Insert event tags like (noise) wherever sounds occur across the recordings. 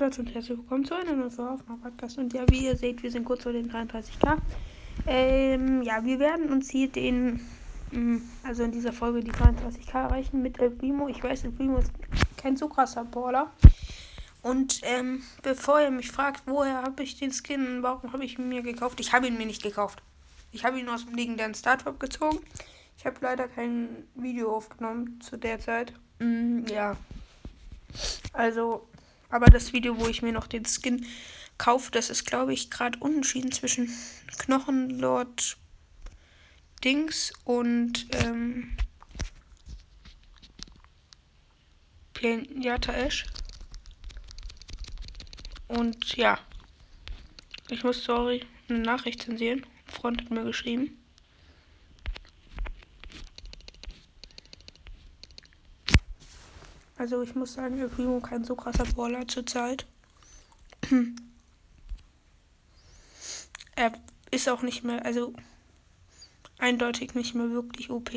Leute und herzlich willkommen zu einer neuen Folge auf meinem Podcast. Und ja, wie ihr seht, wir sind kurz vor den 33k. Ähm, ja, wir werden uns hier den, mm, also in dieser Folge die 33k erreichen mit El Primo. Ich weiß, El Primo ist kein so krasser Baller. Und ähm, bevor ihr mich fragt, woher habe ich den Skin und warum habe ich ihn mir gekauft, ich habe ihn mir nicht gekauft. Ich habe ihn aus dem legendären Startup gezogen. Ich habe leider kein Video aufgenommen zu der Zeit. Mm, ja. Also, aber das Video, wo ich mir noch den Skin kaufe, das ist, glaube ich, gerade unentschieden zwischen Knochenlord Dings und ähm, Planeta Ash. Und ja, ich muss, sorry, eine Nachricht zensieren. Freund hat mir geschrieben. Also ich muss sagen, El Primo kein so krasser Brawler zurzeit. er ist auch nicht mehr, also eindeutig nicht mehr wirklich OP.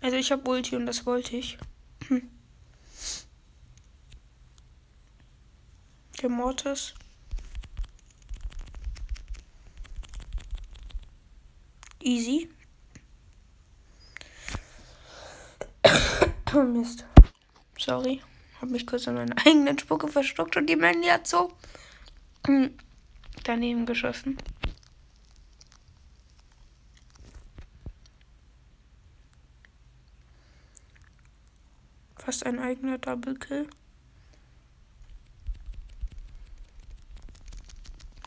Also ich habe Ulti und das wollte ich. Der Mortis. Easy. Oh Mist. Sorry. Hab mich kurz an meiner (laughs) eigenen Spucke verstuckt und die Mandy hat so daneben geschossen. Fast ein eigener Double Kill.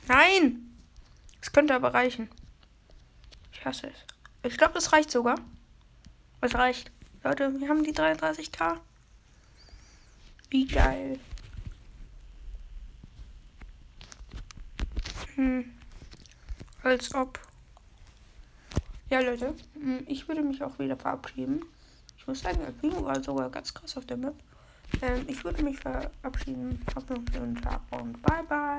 Nein! Es könnte aber reichen. Ich hasse es. Ich glaube, das reicht sogar. Es reicht. Leute, wir haben die 33k. Wie geil. Hm. Als ob. Ja, Leute, hm, ich würde mich auch wieder verabschieden. Ich muss sagen, der Primo war sogar ganz krass auf der Map. Ähm, ich würde mich verabschieden. Habt noch einen schönen Tag und bye bye.